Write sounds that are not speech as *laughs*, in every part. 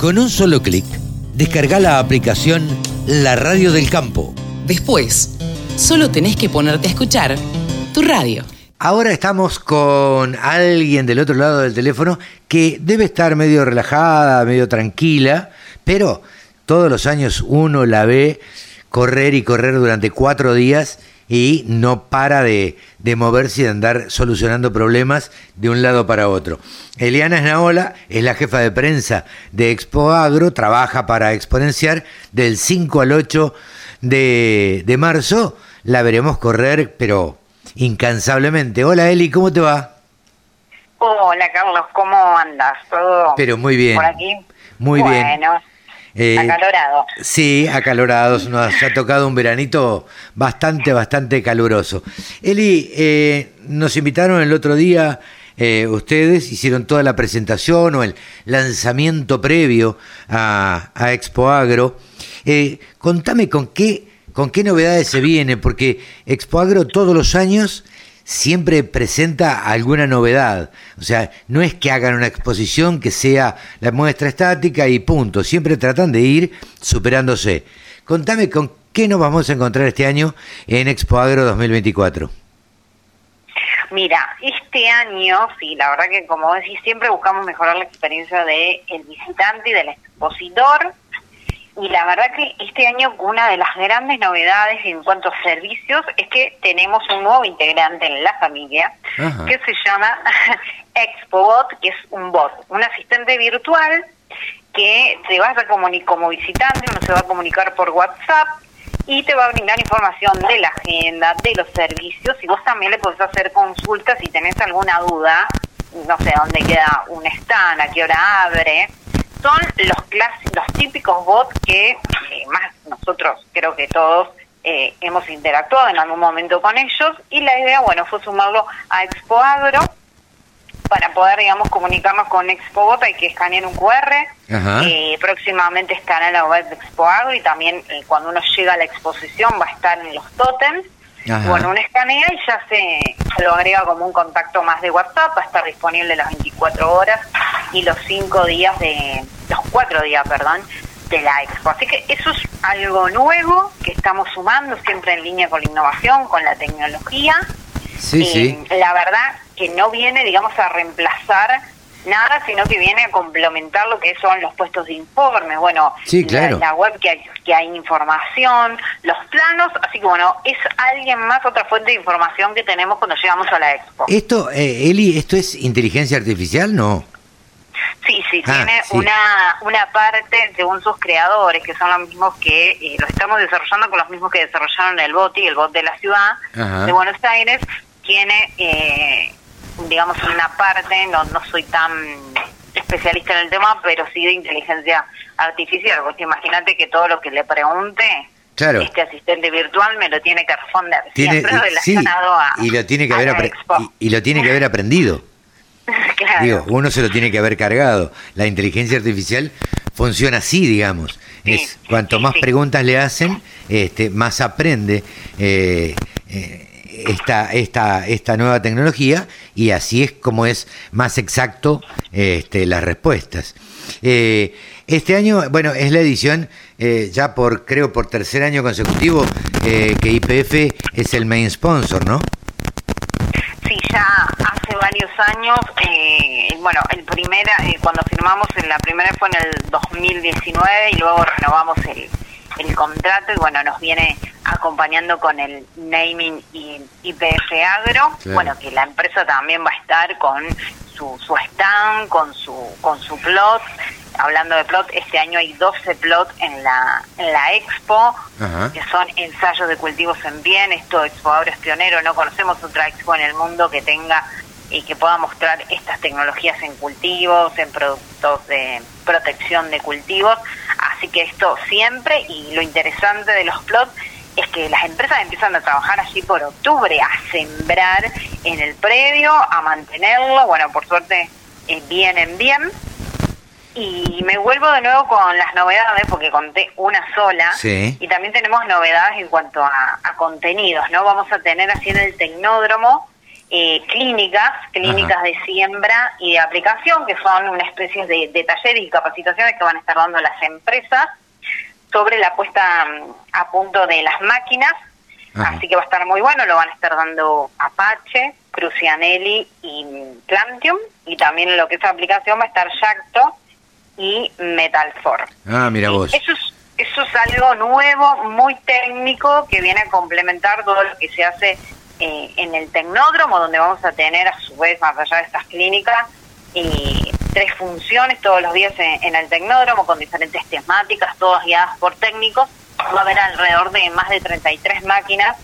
Con un solo clic, descarga la aplicación La Radio del Campo. Después, solo tenés que ponerte a escuchar tu radio. Ahora estamos con alguien del otro lado del teléfono que debe estar medio relajada, medio tranquila, pero todos los años uno la ve correr y correr durante cuatro días y no para de, moverse y de andar solucionando problemas de un lado para otro. Eliana Esnaola es la jefa de prensa de Expo Agro, trabaja para exponenciar del 5 al 8 de, de marzo. La veremos correr, pero incansablemente. Hola Eli, ¿cómo te va? Hola Carlos, ¿cómo andas? ¿Todo Pero muy bien. por aquí? Muy bien. Eh, acalorado. Sí, acalorados. Nos ha tocado un veranito bastante, bastante caluroso. Eli, eh, nos invitaron el otro día, eh, ustedes hicieron toda la presentación o el lanzamiento previo a, a Expo Agro. Eh, contame con qué, con qué novedades se viene, porque Expo Agro todos los años siempre presenta alguna novedad. O sea, no es que hagan una exposición que sea la muestra estática y punto. Siempre tratan de ir superándose. Contame con qué nos vamos a encontrar este año en Expo Agro 2024. Mira, este año, sí, la verdad que como decís, siempre buscamos mejorar la experiencia del el visitante y del expositor. Y la verdad que este año una de las grandes novedades en cuanto a servicios es que tenemos un nuevo integrante en la familia Ajá. que se llama *laughs* ExpoBot, que es un bot, un asistente virtual que te vas a comunicar como visitante, uno se va a comunicar por WhatsApp y te va a brindar información de la agenda, de los servicios y vos también le podés hacer consultas si tenés alguna duda, no sé dónde queda un stand, a qué hora abre. Son los clásicos, los típicos bots que eh, más nosotros creo que todos eh, hemos interactuado en algún momento con ellos y la idea, bueno, fue sumarlo a Expo Agro para poder, digamos, comunicarnos con ExpoBot hay que escanear un QR. Eh, próximamente estará en la web de Expo Agro y también eh, cuando uno llega a la exposición va a estar en los tótems. Ajá. Bueno, uno escanea y ya se, se lo agrega como un contacto más de WhatsApp, va a estar disponible las 24 horas y los 5 días de, los 4 días, perdón, de la expo. Así que eso es algo nuevo que estamos sumando siempre en línea con la innovación, con la tecnología. Sí, sí. La verdad que no viene, digamos, a reemplazar nada, sino que viene a complementar lo que son los puestos de informe. Bueno, Sí, la- claro. la, web que hay, que hay información, los planos, así que bueno, es alguien más, otra fuente de información que tenemos cuando llegamos a la expo. Esto, eh, Eli, ¿esto es inteligencia artificial? No. Sí, sí, Ah, tiene sí. Una, una parte, según sus creadores, que son los mismos que eh, lo estamos desarrollando con los mismos que desarrollaron el BOTI, el bot de la ciudad Ajá. de Buenos Aires, tiene, eh, digamos, una parte, no, no soy tan especialista en el tema, pero sí de inteligencia artificial, porque imagínate que todo lo que le pregunte, Claro. este asistente virtual me lo tiene que responder, Tiene, siempre sí, relacionado a y lo tiene que a haber la apre- expo. y, y lo tiene que haber aprendido. *laughs* Claro. Digo, uno se lo tiene que haber cargado. La inteligencia artificial funciona así, digamos. Sí, es cuanto sí, más sí. preguntas le hacen, este, más aprende eh, eh, esta, esta, esta nueva tecnología y así es como es más exacto este, las respuestas. Eh, este año, bueno, es la edición eh, ya por, creo, por tercer año consecutivo eh, que IPF es el main sponsor, ¿no? Sí, ya varios años, eh, bueno, el primera, eh, cuando firmamos, la primera fue en el 2019 y luego renovamos el, el contrato y bueno, nos viene acompañando con el naming y IPF Agro, Claro. bueno, que la empresa también va a estar con su, su stand, con su, con su plot. Hablando de plot, este año hay 12 plot en la, en la expo Ajá. que son ensayos de cultivos en bien. Esto Expo Agro es pionero, no conocemos otra expo en el mundo que tenga y que pueda mostrar estas tecnologías en cultivos, en productos de protección de cultivos. Así que esto siempre, y lo interesante de los plots es que las empresas empiezan a trabajar allí por octubre, a sembrar en el predio, a mantenerlo. Bueno, por suerte eh, vienen bien. Y me vuelvo de nuevo con las novedades, porque conté una sola. Sí. Y también tenemos novedades en cuanto a, a contenidos, ¿no? Vamos a tener así en el Tecnódromo eh, clínicas, clínicas de siembra y de aplicación, que son una especie de, de talleres y capacitaciones que van a estar dando las empresas sobre la puesta mm, a punto de las máquinas. Así que va a estar muy bueno, lo van a estar dando Apache, Crucianelli y Plantium, y también lo que es aplicación va a estar Jacto y Metalfor. Ah, mira vos. Eso es, eso es algo nuevo, muy técnico, que viene a complementar todo lo que se hace eh, en el tecnódromo, donde vamos a tener a su vez, más allá de estas clínicas, eh, tres funciones todos los días en, el tecnódromo con diferentes temáticas, todas guiadas por técnicos. Va a haber alrededor de más de 33 máquinas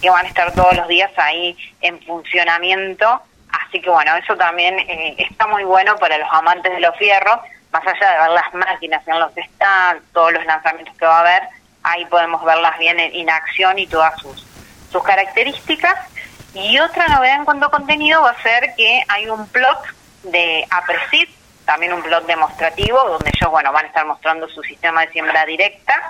que van a estar todos los días ahí en funcionamiento. Así que bueno, eso también eh, está muy bueno para los amantes de los fierros, más allá de ver las máquinas en los stands, todos los lanzamientos que va a haber, ahí podemos verlas bien en acción y todas sus sus características. Y otra novedad en cuanto a contenido va a ser que hay un plot de Apresid, también un plot demostrativo, donde ellos bueno, van a estar mostrando su sistema de siembra directa.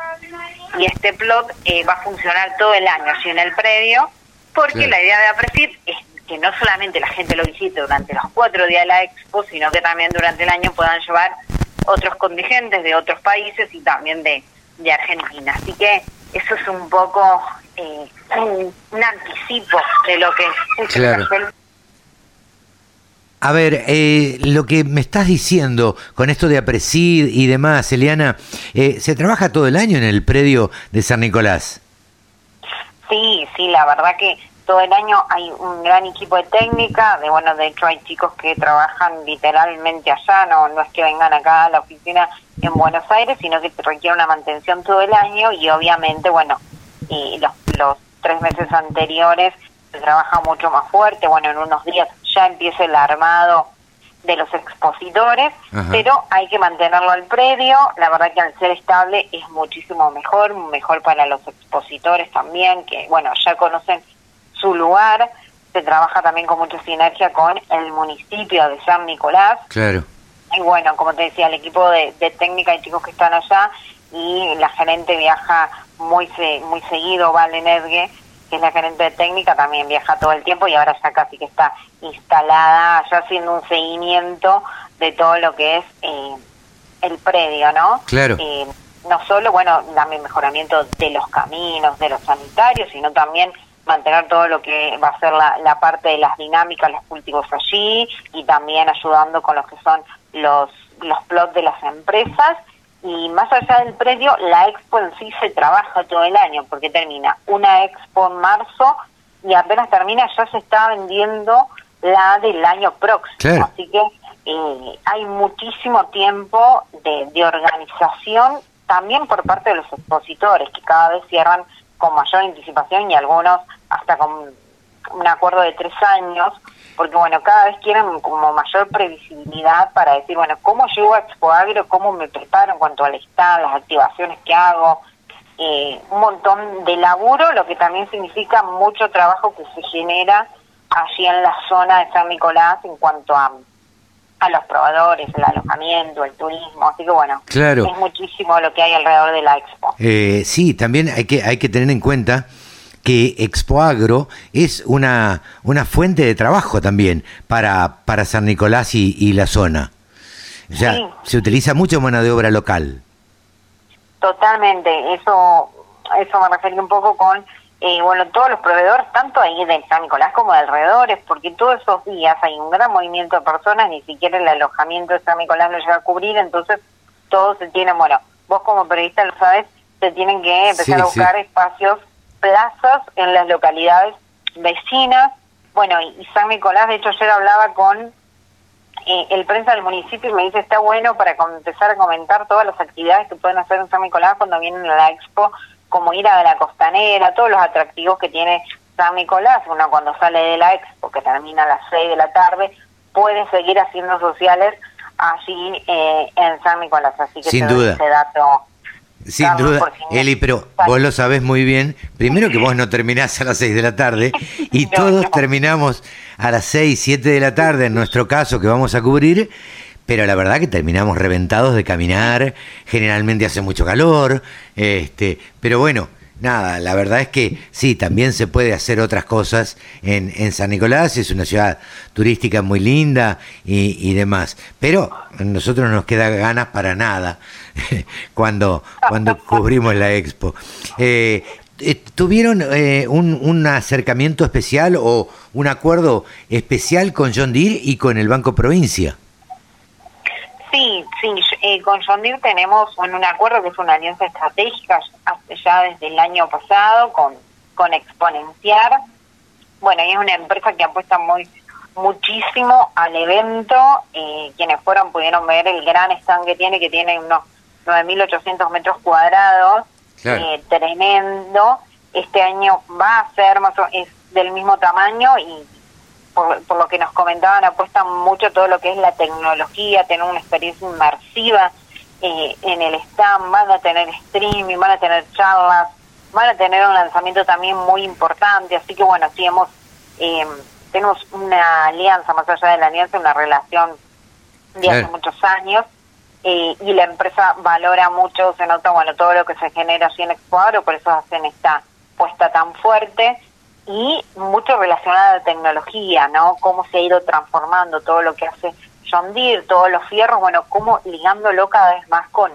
Y este plot eh, va a funcionar todo el año así en el predio, porque la idea de Apresid es que no solamente la gente lo visite durante los cuatro días de la expo, sino que también durante el año puedan llevar otros contingentes de otros países y también de, de Argentina. Así que eso es un poco eh, un, anticipo de lo que es claro. A ver, eh, lo que me estás diciendo con esto de Apresid y demás, Eliana, eh, ¿se trabaja todo el año en el predio de San Nicolás? Sí, sí, la verdad que todo el año hay un gran equipo de técnica, de bueno, de hecho hay chicos que trabajan literalmente allá, no, no es que vengan acá a la oficina en Buenos Aires, sino que requiere una mantención todo el año y obviamente, bueno, y los, los tres meses anteriores se trabaja mucho más fuerte, bueno, en unos días ya empieza el armado de los expositores, pero hay que mantenerlo al predio, la verdad que al ser estable es muchísimo mejor, mejor para los expositores también, que bueno, ya conocen su lugar, se trabaja también con mucha sinergia con el municipio de San Nicolás. Claro. Y bueno, como te decía, el equipo de, de técnica y chicos que están allá y la gerente viaja muy muy seguido, Vale Nedgue, que es la gerente de técnica, también viaja todo el tiempo y ahora ya casi que está instalada, ya haciendo un seguimiento de todo lo que es eh, el predio, ¿no? Claro. Eh, no solo, bueno, el mejoramiento de los caminos, de los sanitarios, sino también mantener todo lo que va a ser la, la parte de las dinámicas, los cultivos allí y también ayudando con los que son los, los plots de las empresas y más allá del predio, la expo en sí se trabaja todo el año, porque termina una expo en marzo y apenas termina ya se está vendiendo la del año próximo. Así que eh, hay muchísimo tiempo de, de organización también por parte de los expositores, que cada vez cierran con mayor anticipación y algunos hasta con un acuerdo de tres años porque bueno, cada vez quieren como mayor previsibilidad para decir, bueno, ¿cómo llego a Expo Agro? ¿Cómo me preparo en cuanto al stand, las activaciones que hago? Eh, un montón de laburo, lo que también significa mucho trabajo que se genera allí en la zona de San Nicolás en cuanto a, a los probadores, el alojamiento, el turismo, así que bueno, claro. es muchísimo lo que hay alrededor de la expo. Eh, sí, también hay que, hay que tener en cuenta que Expoagro es una, una fuente de trabajo también para, para San Nicolás y, la zona. O sea, se utiliza mucho mano de obra local. Totalmente, eso, eso me refería un poco con, eh, bueno, todos los proveedores, tanto ahí de San Nicolás como de alrededores, porque todos esos días hay un gran movimiento de personas, ni siquiera el alojamiento de San Nicolás lo llega a cubrir, entonces todos se tienen, bueno, vos como periodista lo sabes, se tienen que empezar a buscar espacios plazas en las localidades vecinas. Bueno, y San Nicolás, de hecho, ayer hablaba con eh, el prensa del municipio y me dice, está bueno para empezar a comentar todas las actividades que pueden hacer en San Nicolás cuando vienen a la expo, como ir a la costanera, todos los atractivos que tiene San Nicolás. Uno cuando sale de la expo, que termina a las 6 de la tarde, puede seguir haciendo sociales allí eh, en San Nicolás. Así que Sin duda. ese dato sin duda, Eli, pero vos lo sabés muy bien. Primero que *laughs* vos no terminás a las 6 de la tarde *laughs* y todos terminamos a las 6, 7 de la tarde, en nuestro caso, que vamos a cubrir. Pero la verdad que terminamos reventados de caminar, generalmente hace mucho calor, este, pero bueno, nada, la verdad es que sí, también se puede hacer otras cosas en, en San Nicolás, es una ciudad turística muy linda y, demás, pero a nosotros nos queda ganas para nada *laughs* cuando, cuando cubrimos la expo. Eh, eh, ¿Tuvieron eh, un, acercamiento especial o un acuerdo especial con John Deere y con el Banco Provincia? Sí, sí, eh, con Deere tenemos un, un, acuerdo que es una alianza estratégica ya desde el año pasado con, con Exponenciar. Bueno, y es una empresa que apuesta muy muchísimo al evento. Eh, quienes fueron pudieron ver el gran stand que tiene, que tiene unos 9.800 metros cuadrados Claro. Eh, tremendo. Este año va a ser más o, es del mismo tamaño y por, por, lo que nos comentaban apuestan mucho todo lo que es la tecnología, tener una experiencia inmersiva eh, en el stand, van a tener streaming, van a tener charlas, van a tener un lanzamiento también muy importante, así que bueno, sí hemos, eh, tenemos una alianza, más allá de la alianza, una relación de hace muchos años, eh, y la empresa valora mucho, se nota, bueno, todo lo que se genera así en Expoagro, por eso hacen esta puesta tan fuerte y mucho relacionado a la tecnología, ¿no? Cómo se ha ido transformando todo lo que hace John Deere, todos los fierros, bueno, cómo ligándolo cada vez más con,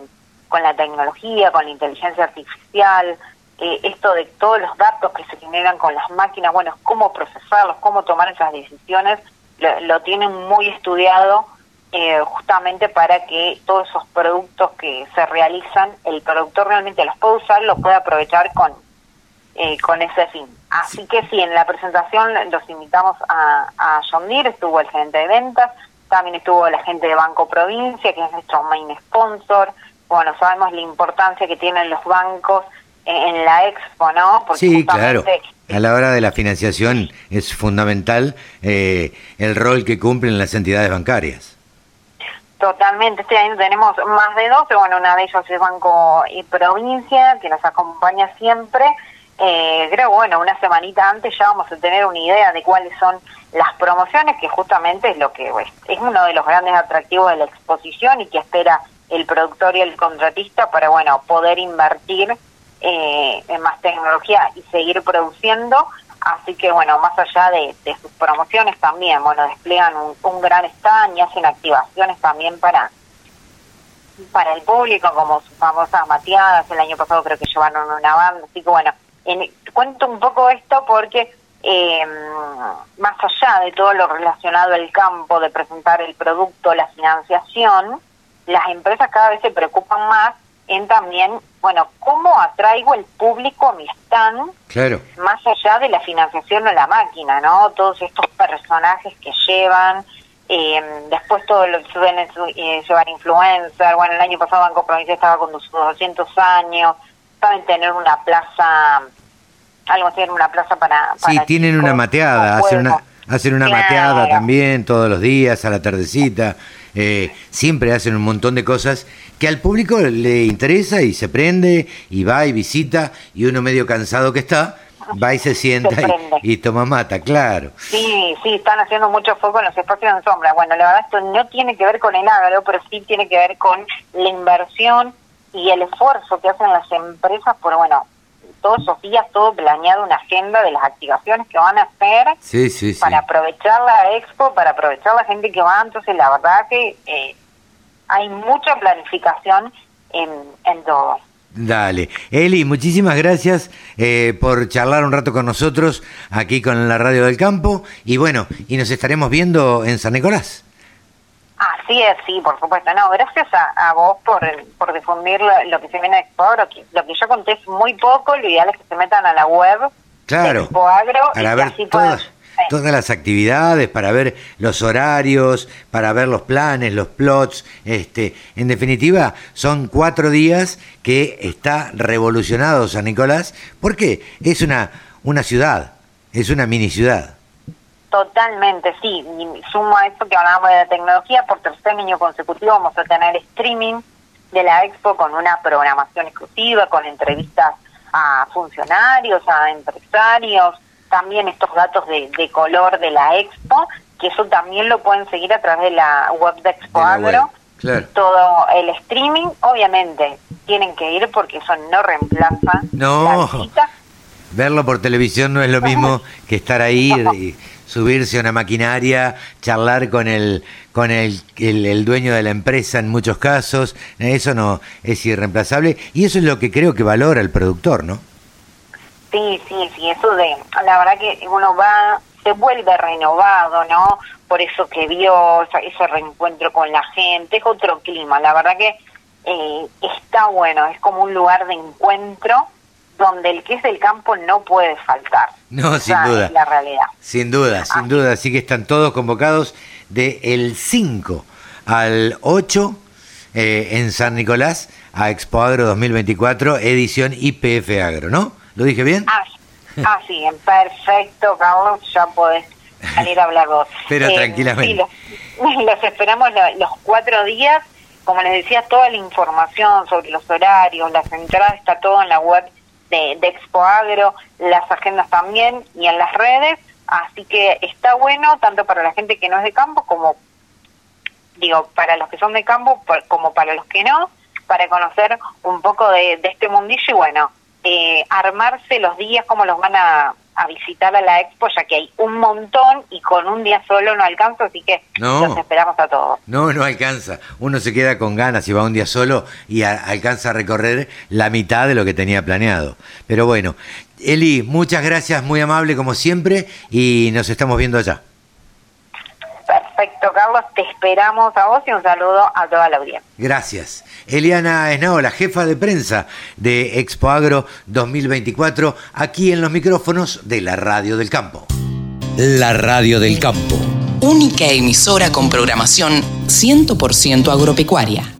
con la tecnología, con la inteligencia artificial, eh, esto de todos los datos que se generan con las máquinas, bueno, cómo procesarlos, cómo tomar esas decisiones, lo, lo tienen muy estudiado eh, justamente para que todos esos productos que se realizan, el productor realmente los pueda usar, los pueda aprovechar con, eh, con ese fin. Así que sí, en la presentación los invitamos a, a John Deere, estuvo el gerente de ventas, también estuvo la gente de Banco Provincia, que es nuestro main sponsor. Bueno, sabemos la importancia que tienen los bancos en, en la expo, ¿no? Porque sí, claro. A la hora de la financiación es fundamental eh, el rol que cumplen las entidades bancarias. Totalmente, este año tenemos más de dos, pero bueno, una de ellas es Banco y Provincia, que nos acompaña siempre. Eh, creo, bueno, una semanita antes ya vamos a tener una idea de cuáles son las promociones, que justamente es lo que es uno de los grandes atractivos de la exposición y que espera el productor y el contratista para, bueno, poder invertir eh, en más tecnología y seguir produciendo. Así que, bueno, más allá de, de sus promociones también, bueno, despliegan un, un, gran stand y hacen activaciones también para para el público, como sus famosas mateadas. El año pasado creo que llevaron una banda. Así que, bueno, en, cuento un poco esto porque eh, más allá de todo lo relacionado al campo, de presentar el producto, la financiación, las empresas cada vez se preocupan más en también, bueno, cómo atraigo el público a mi stand, claro. más allá de la financiación o la máquina, ¿no? Todos estos personajes que llevan, eh, después todo lo que suelen eh, llevar influencer, bueno, el año pasado Banco Provincia estaba con sus 200 años, saben tener una plaza, algo así, una plaza para... para sí, tienen chicos, una mateada, hacen una, hacen una claro. mateada también todos los días, a la tardecita. Eh, siempre hacen un montón de cosas que al público le interesa y se prende y va y visita y uno medio cansado que está, va y se sienta se y, y, toma mata, claro. Sí, sí, están haciendo mucho foco en los espacios en sombra. Bueno, la verdad esto no tiene que ver con el agro, pero sí tiene que ver con la inversión y el esfuerzo que hacen las empresas por, bueno, todos esos días todo planeado, una agenda de las activaciones que van a hacer sí, sí, para sí. aprovechar la expo, para aprovechar la gente que va. Entonces, la verdad que eh, hay mucha planificación en, en todo. Dale. Eli, muchísimas gracias eh, por charlar un rato con nosotros aquí con la Radio del Campo. Y bueno, y nos estaremos viendo en San Nicolás. Así es, sí, por supuesto. No, gracias a, a vos por, por difundir lo, lo, que se viene de Expoagro. Que, lo que yo conté es muy poco, lo ideal es que se metan a la web claro, de Expoagro. Para ver todas, puedan, todas las actividades, para ver los horarios, para ver los planes, los plots. Este, en definitiva, son cuatro días que está revolucionado San Nicolás, porque es una, una ciudad, es una mini ciudad. Totalmente, sí. Y sumo a esto que hablábamos de la tecnología, por tercer año consecutivo vamos a tener streaming de la expo con una programación exclusiva, con entrevistas a funcionarios, a empresarios, también estos datos de, de color de la expo, que eso también lo pueden seguir a través de la web de Expo Agro. Claro. Todo el streaming, obviamente, tienen que ir porque eso no reemplaza No. la visita. Verlo por televisión no es lo mismo *laughs* que estar ahí y subirse a una maquinaria, charlar con el con el, el, dueño de la empresa en muchos casos, eso no es irreemplazable y eso es lo que creo que valora el productor, ¿no? Sí, sí, sí, eso de, la verdad que uno va, se vuelve renovado, ¿no? Por eso que vio ese reencuentro con la gente, es otro clima, la verdad que eh, está bueno, es como un lugar de encuentro donde el que es del campo no puede faltar. No, sin duda. es la realidad. Sin duda, sin duda. Así que están todos convocados de el 5 al 8 eh, en San Nicolás a Expo Agro 2024, edición IPF Agro, ¿no? ¿Lo dije bien? Ah, ah, sí, perfecto, Carlos, ya podés salir a hablar vos. *laughs* Pero tranquilamente. sí, los, *laughs* los esperamos lo- los cuatro días. Como les decía, toda la información sobre los horarios, las entradas, está todo en la web de, de Expo Agro, las agendas también y en las redes. Así que está bueno tanto para la gente que no es de campo como digo, para los que son de campo como para los que no, para conocer un poco de, de este mundillo y bueno, eh, armarse los días como los van a, a visitar a la expo, ya que hay un montón y con un día solo no alcanza, así que No. los esperamos a todos. No, no alcanza. Uno se queda con ganas y va un día solo y a- alcanza a recorrer la mitad de lo que tenía planeado. Pero bueno, Eli, muchas gracias, muy amable como siempre y nos estamos viendo allá. Carlos, te esperamos a vos y un saludo a toda la audiencia. Gracias. Eliana Esnao, la jefa de prensa de Expo Agro 2024, aquí en los micrófonos de la Radio del Campo. La Radio del Campo. Única emisora con programación 100% agropecuaria.